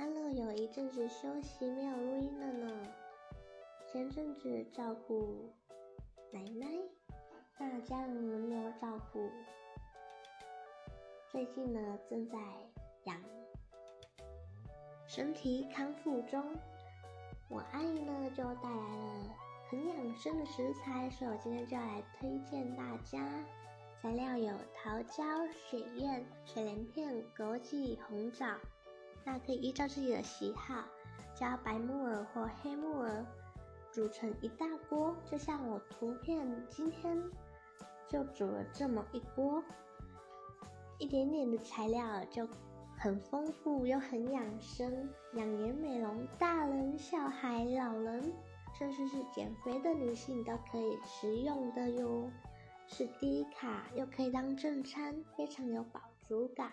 Hello，有一阵子休息没有录音了呢。前阵子照顾奶奶，大家轮流照顾。最近呢，正在养，身体康复中。我阿姨呢，就带来了很养生的食材，所以我今天就要来推荐大家。材料有桃胶、雪燕、水莲片、枸杞、红枣。那可以依照自己的喜好，加白木耳或黑木耳，煮成一大锅。就像我图片今天就煮了这么一锅，一点点的材料就很丰富又很养生，养颜美容，大人、小孩、老人，甚至是减肥的女性都可以食用的哟。是低卡又可以当正餐，非常有饱足感。